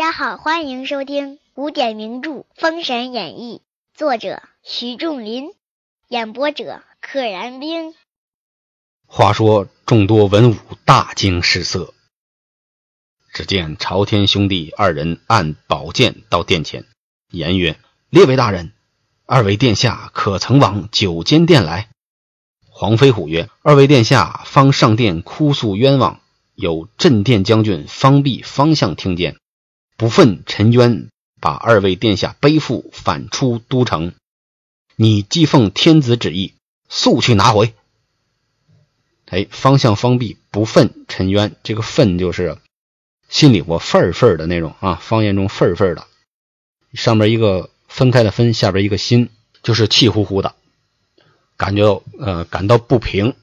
大家好，欢迎收听古典名著《封神演义》，作者徐仲林，演播者可燃冰。话说众多文武大惊失色，只见朝天兄弟二人按宝剑到殿前，言曰：“列位大人，二位殿下可曾往九间殿来？”黄飞虎曰：“二位殿下方上殿哭诉冤枉，有镇殿将军方弼方向听见。”不忿陈渊把二位殿下背负反出都城，你既奉天子旨意，速去拿回。哎，方向方毕不忿陈渊，这个愤就是心里我愤愤的那种啊，方言中愤愤的，上面一个分开的分，下边一个心，就是气呼呼的感觉，呃，感到不平。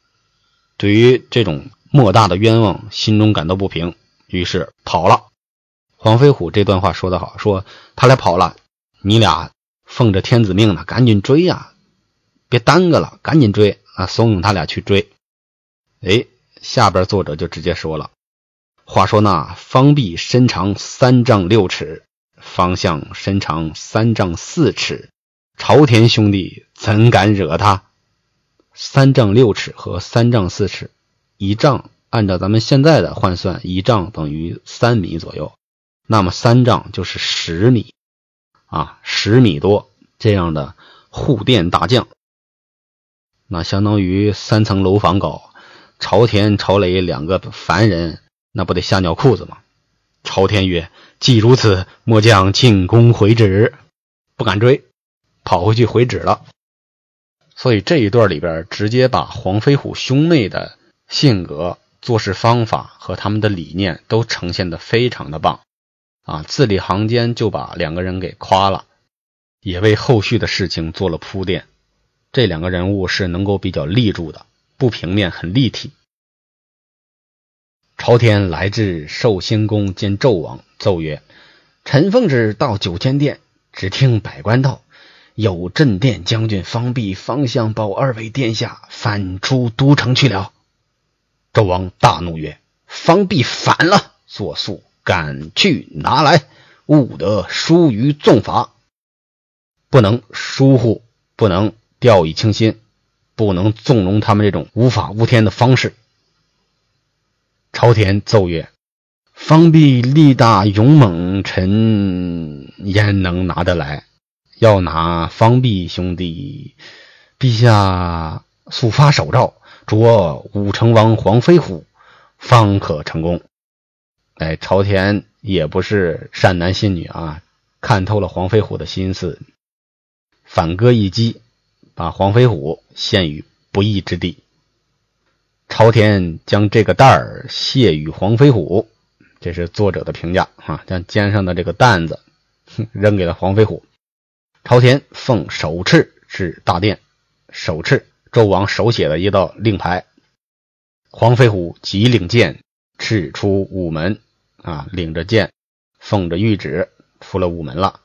对于这种莫大的冤枉，心中感到不平，于是跑了。黄飞虎这段话说得好，说他俩跑了，你俩奉着天子命呢，赶紧追呀，别耽搁了，赶紧追啊！怂恿他俩去追。哎，下边作者就直接说了，话说那方弼身长三丈六尺，方向身长三丈四尺，朝天兄弟怎敢惹他？三丈六尺和三丈四尺，一丈按照咱们现在的换算，一丈等于三米左右。那么三丈就是十米，啊，十米多这样的护殿大将，那相当于三层楼房高。朝天、朝雷两个凡人，那不得吓尿裤子吗？朝天曰：“既如此，末将进宫回旨。”不敢追，跑回去回旨了。所以这一段里边，直接把黄飞虎兄妹的性格、做事方法和他们的理念都呈现的非常的棒。啊，字里行间就把两个人给夸了，也为后续的事情做了铺垫。这两个人物是能够比较立住的，不平面，很立体。朝天来至寿星宫，见纣王，奏曰：“臣奉旨到九千殿，只听百官道，有镇殿将军方弼方向报二位殿下反出都城去了。”纣王大怒曰：“方弼反了，作速！”赶去拿来，勿得疏于纵法，不能疏忽，不能掉以轻心，不能纵容他们这种无法无天的方式。朝天奏曰：“方弼力大勇猛，臣焉能拿得来？要拿方弼兄弟，陛下速发手诏，捉武成王黄飞虎，方可成功。”哎，朝天也不是善男信女啊，看透了黄飞虎的心思，反戈一击，把黄飞虎陷于不义之地。朝天将这个担儿卸与黄飞虎，这是作者的评价啊，将肩上的这个担子扔给了黄飞虎。朝天奉手敕至大殿，手敕纣王手写的一道令牌，黄飞虎即领剑，敕出午门。啊，领着剑，奉着谕旨，出了午门了。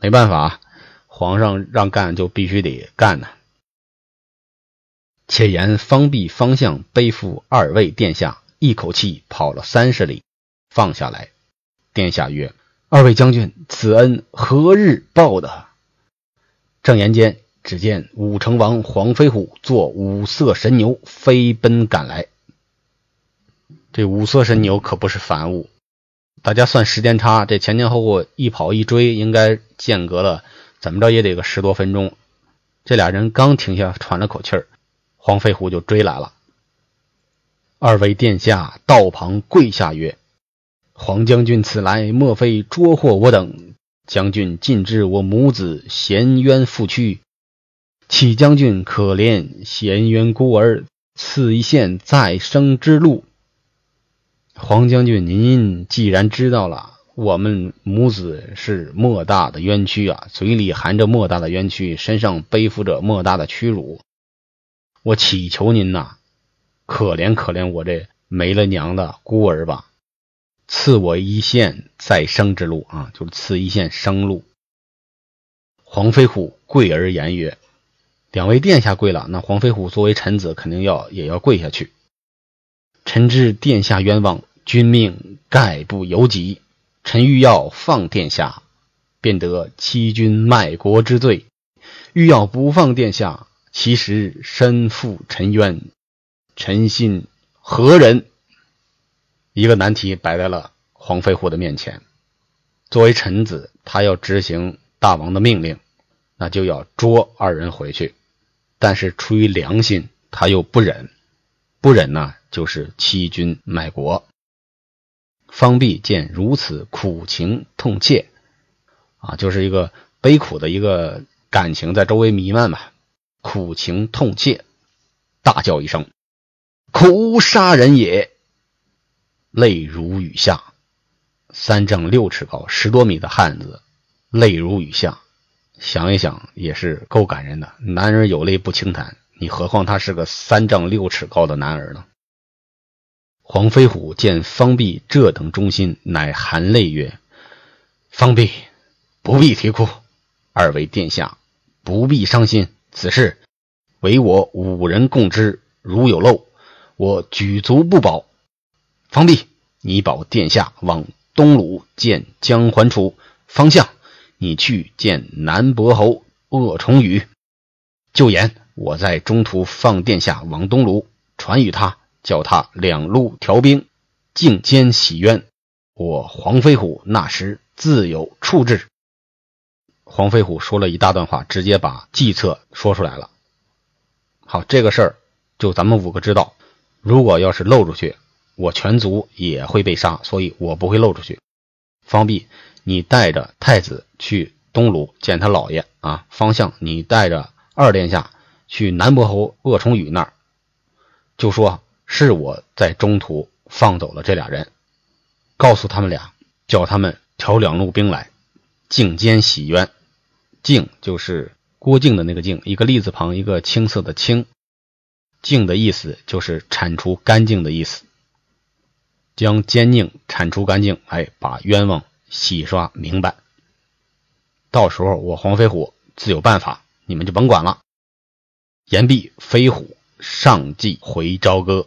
没办法，皇上让干就必须得干呢。且言方弼方向背负二位殿下，一口气跑了三十里，放下来。殿下曰：“二位将军，此恩何日报的？”正言间，只见武成王黄飞虎坐五色神牛飞奔赶来。这五色神牛可不是凡物。大家算时间差，这前前后后一跑一追，应该间隔了怎么着也得个十多分钟。这俩人刚停下喘了口气儿，黄飞虎就追来了。二位殿下道旁跪下曰：“黄将军此来，莫非捉获我等？将军尽知我母子衔冤负屈，启将军可怜衔冤孤儿，赐一线再生之路。”黄将军，您既然知道了我们母子是莫大的冤屈啊，嘴里含着莫大的冤屈，身上背负着莫大的屈辱，我祈求您呐，可怜可怜我这没了娘的孤儿吧，赐我一线再生之路啊，就是赐一线生路。黄飞虎跪而言曰：“两位殿下跪了，那黄飞虎作为臣子，肯定要也要跪下去。臣知殿下冤枉。”君命概不由己，臣欲要放殿下，便得欺君卖国之罪；欲要不放殿下，其实身负沉冤。臣信何人？一个难题摆在了黄飞虎的面前。作为臣子，他要执行大王的命令，那就要捉二人回去。但是出于良心，他又不忍，不忍呢，就是欺君卖国。方弼见如此苦情痛切，啊，就是一个悲苦的一个感情在周围弥漫吧，苦情痛切，大叫一声：“苦杀人也！”泪如雨下。三丈六尺高、十多米的汉子，泪如雨下，想一想也是够感人的。男人有泪不轻弹，你何况他是个三丈六尺高的男儿呢？黄飞虎见方弼这等忠心，乃含泪曰：“方弼，不必啼哭，二位殿下不必伤心。此事唯我五人共知，如有漏，我举足不保。方弼，你保殿下往东鲁见江桓楚方向，你去见南伯侯鄂崇宇。就言我在中途放殿下往东鲁，传与他。”叫他两路调兵，进监洗冤。我黄飞虎那时自有处置。黄飞虎说了一大段话，直接把计策说出来了。好，这个事儿就咱们五个知道。如果要是漏出去，我全族也会被杀，所以我不会漏出去。方弼，你带着太子去东鲁见他老爷啊。方向，你带着二殿下去南伯侯鄂崇宇那儿，就说。是我在中途放走了这俩人，告诉他们俩，叫他们调两路兵来，靖监洗冤。靖就是郭靖的那个靖，一个立字旁，一个青色的青。靖的意思就是铲除干净的意思，将奸佞铲除干净，哎，把冤枉洗刷明白。到时候我黄飞虎自有办法，你们就甭管了。言毕，飞虎上计回朝歌。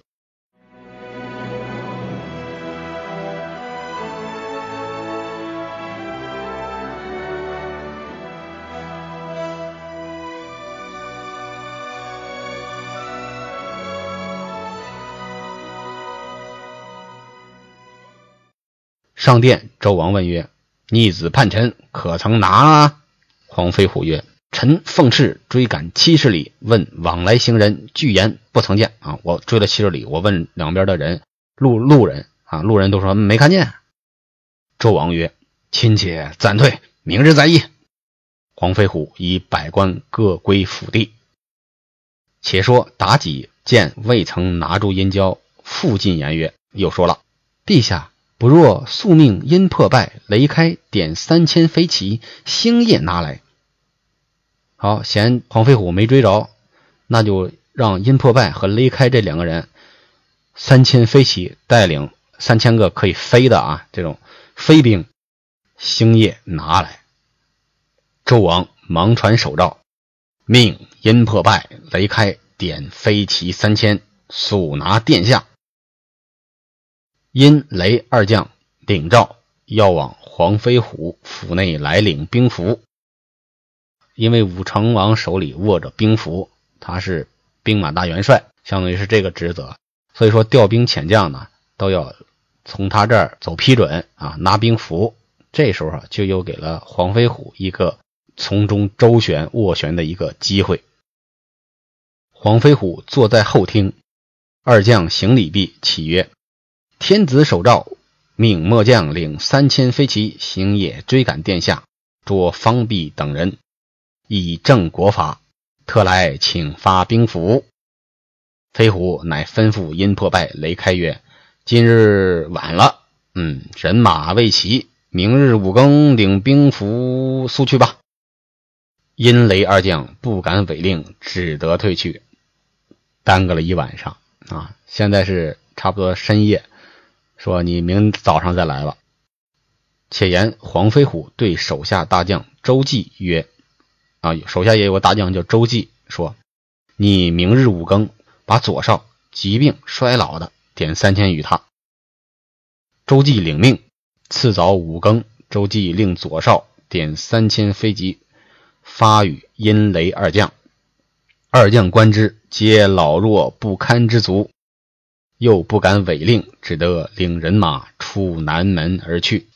上殿，周王问曰：“逆子叛臣，可曾拿啊？”黄飞虎曰：“臣奉敕追赶七十里，问往来行人，俱言不曾见。啊，我追了七十里，我问两边的人，路路人啊，路人都说没看见。”周王曰：“亲且暂退，明日再议。”黄飞虎以百官各归府地。且说妲己见未曾拿住殷郊，复进言曰：“又说了，陛下。”不若速命阴破败雷开点三千飞骑，星夜拿来。好，嫌黄飞虎没追着，那就让阴破败和雷开这两个人，三千飞骑带领三千个可以飞的啊，这种飞兵，星夜拿来。纣王忙传手诏，命阴破败雷开点飞骑三千，速拿殿下。因雷二将领诏要往黄飞虎府内来领兵符，因为武成王手里握着兵符，他是兵马大元帅，相当于是这个职责，所以说调兵遣将呢都要从他这儿走批准啊，拿兵符。这时候啊就又给了黄飞虎一个从中周旋斡旋的一个机会。黄飞虎坐在后厅，二将行礼毕，起曰。天子手诏，命末将领三千飞骑，星夜追赶殿下，捉方弼等人，以正国法。特来请发兵符。飞虎乃吩咐阴破败雷开曰：“今日晚了，嗯，人马未齐，明日五更领兵符速去吧。”阴雷二将不敢违令，只得退去。耽搁了一晚上啊！现在是差不多深夜。说你明早上再来吧。且言黄飞虎对手下大将周济曰：“啊，手下也有个大将叫周济，说你明日五更把左少疾病衰老的点三千与他。”周济领命，次早五更，周忌令左少点三千飞骑，发与阴雷二将。二将观之，皆老弱不堪之卒，又不敢违令，只得领人马出南门而去。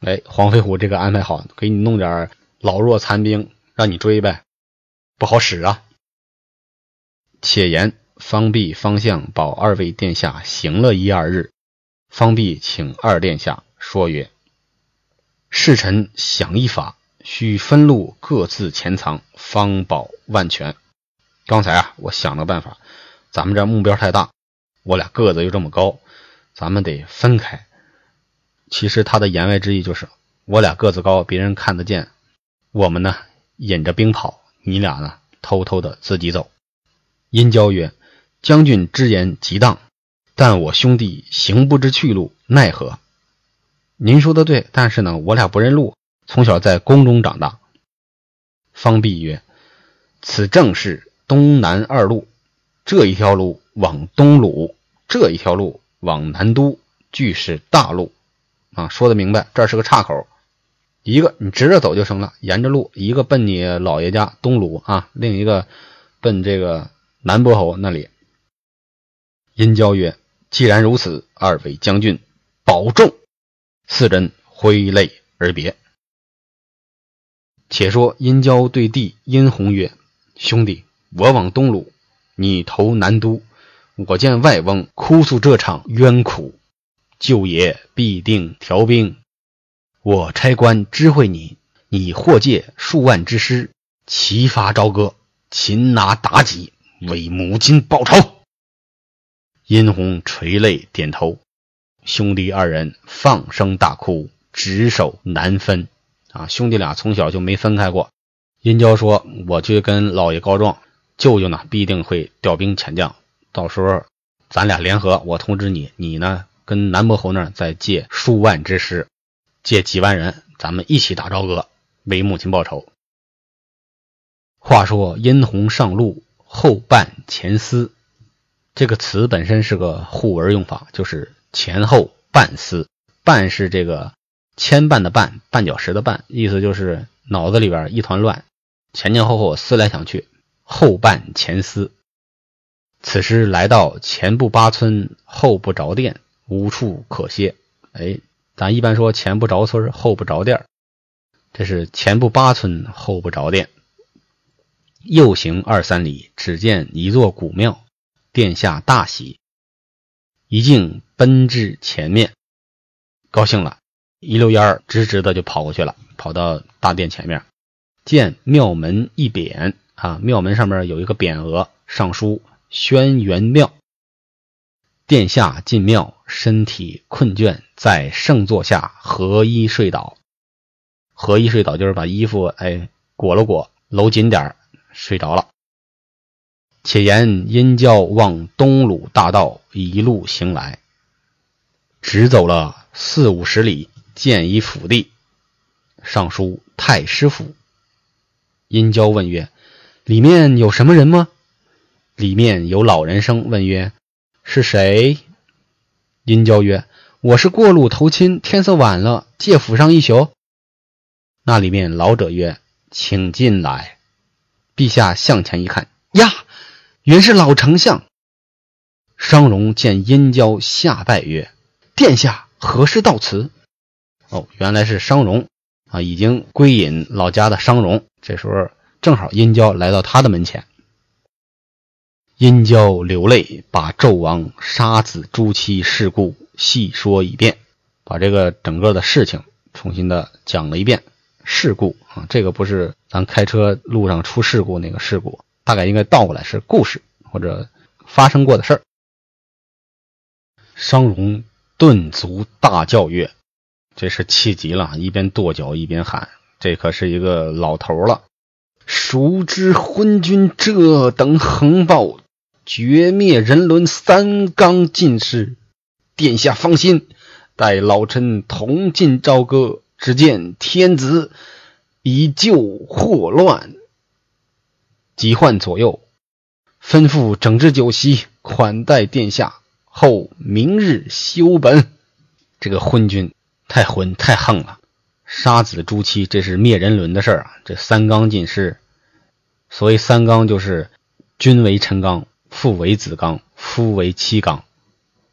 哎，黄飞虎这个安排好，给你弄点老弱残兵，让你追呗，不好使啊。且言方弼、方向保二位殿下行了一二日，方弼请二殿下说曰：“侍臣想一法，需分路各自潜藏，方保万全。”刚才啊，我想了个办法，咱们这目标太大，我俩个子又这么高，咱们得分开。其实他的言外之意就是，我俩个子高，别人看得见，我们呢引着兵跑，你俩呢偷偷的自己走。殷郊曰：“将军之言极当，但我兄弟行不知去路，奈何？”您说的对，但是呢，我俩不认路，从小在宫中长大。方弼曰：“此正是。”东南二路，这一条路往东鲁，这一条路往南都，俱是大路啊！说的明白，这是个岔口，一个你直着走就成了，沿着路，一个奔你老爷家东鲁啊，另一个奔这个南伯侯那里。殷郊曰：“既然如此，二位将军保重。”四人挥泪而别。且说殷郊对弟殷红曰：“兄弟。”我往东鲁，你投南都。我见外翁哭诉这场冤苦，舅爷必定调兵。我差官知会你，你或借数万之师，齐发朝歌，擒拿妲己，为母亲报仇。殷红垂泪点头，兄弟二人放声大哭，执手难分。啊，兄弟俩从小就没分开过。殷郊说：“我去跟老爷告状。”舅舅呢，必定会调兵遣将，到时候咱俩联合，我通知你，你呢跟南伯侯那儿再借数万之师，借几万人，咱们一起打朝歌，为母亲报仇。话说殷红上路，后伴前思，这个词本身是个互文用法，就是前后伴思。伴是这个牵绊的绊，绊脚石的绊，意思就是脑子里边一团乱，前前后后思来想去。后伴前思，此时来到前不八村，后不着店，无处可歇。哎，咱一般说前不着村，后不着店这是前不八村，后不着店。又行二三里，只见一座古庙，殿下大喜，一径奔至前面，高兴了，一溜烟儿直直的就跑过去了，跑到大殿前面，见庙门一匾。啊，庙门上面有一个匾额，上书“轩辕庙”。殿下进庙，身体困倦，在圣座下合衣睡倒。合衣睡倒就是把衣服哎裹了裹，搂紧点睡着了。且言殷郊往东鲁大道一路行来，直走了四五十里，见一府地，上书“太师府”。殷郊问曰。里面有什么人吗？里面有老人声问曰：“是谁？”殷郊曰：“我是过路投亲，天色晚了，借府上一宿。”那里面老者曰：“请进来。”陛下向前一看，呀，原是老丞相。商容见殷郊下拜曰：“殿下何时到此？”哦，原来是商容啊，已经归隐老家的商容。这时候。正好殷郊来到他的门前，殷郊流泪，把纣王杀子朱妻事故细说一遍，把这个整个的事情重新的讲了一遍。事故啊，这个不是咱开车路上出事故那个事故，大概应该倒过来是故事或者发生过的事儿。商容顿足大叫曰：“这是气急了，一边跺脚一边喊，这可是一个老头了。”熟知昏君这等横暴，绝灭人伦三纲尽失。殿下放心，待老臣同进朝歌。只见天子以救祸乱，急唤左右，吩咐整治酒席，款待殿下。后明日休本。这个昏君太昏太横了。杀子诛妻，这是灭人伦的事儿啊！这三纲尽失。所谓三纲，就是君为臣纲，父为子纲，夫为妻纲。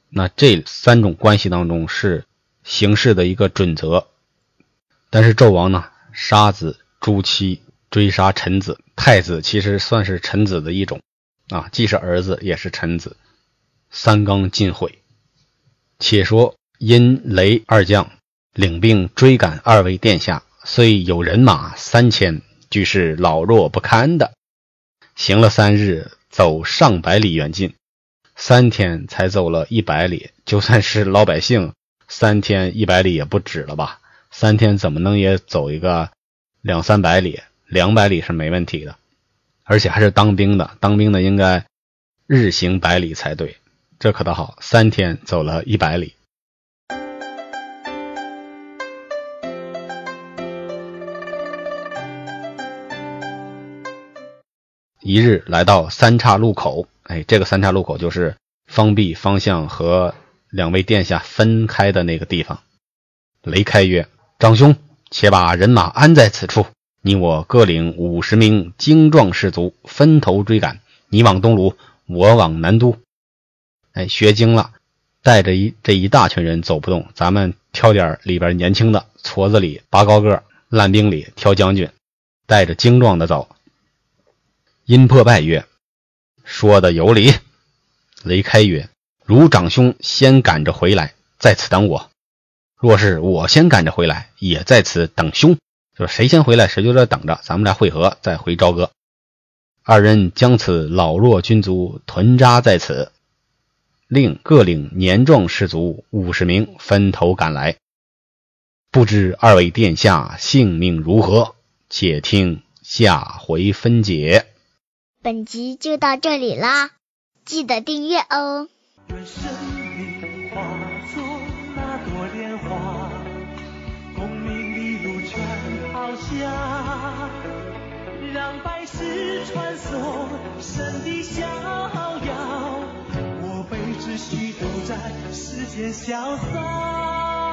那这三种关系当中是行事的一个准则。但是纣王呢，杀子诛妻，追杀臣子，太子其实算是臣子的一种啊，既是儿子也是臣子。三纲尽毁。且说因雷二将。领兵追赶二位殿下，虽有人马三千，俱是老弱不堪的。行了三日，走上百里远近，三天才走了一百里。就算是老百姓，三天一百里也不止了吧？三天怎么能也走一个两三百里？两百里是没问题的，而且还是当兵的，当兵的应该日行百里才对。这可倒好，三天走了一百里。一日来到三岔路口，哎，这个三岔路口就是方弼方向和两位殿下分开的那个地方。雷开曰：“长兄，且把人马安在此处，你我各领五十名精壮士卒，分头追赶。你往东鲁，我往南都。哎，学精了，带着一这一大群人走不动，咱们挑点里边年轻的，矬子里拔高个，烂兵里挑将军，带着精壮的走。”殷破败曰：“说的有理。”雷开曰：“如长兄先赶着回来，在此等我；若是我先赶着回来，也在此等兄。就是谁先回来，谁就在等着，咱们俩会合，再回朝歌。二人将此老弱军卒屯扎在此，令各领年壮士卒五十名，分头赶来。不知二位殿下性命如何？且听下回分解。”本集就到这里啦，记得订阅哦。愿生命化作那朵莲花，功名利禄全抛下，让百世传颂神的逍遥。我辈只需都在世间潇洒。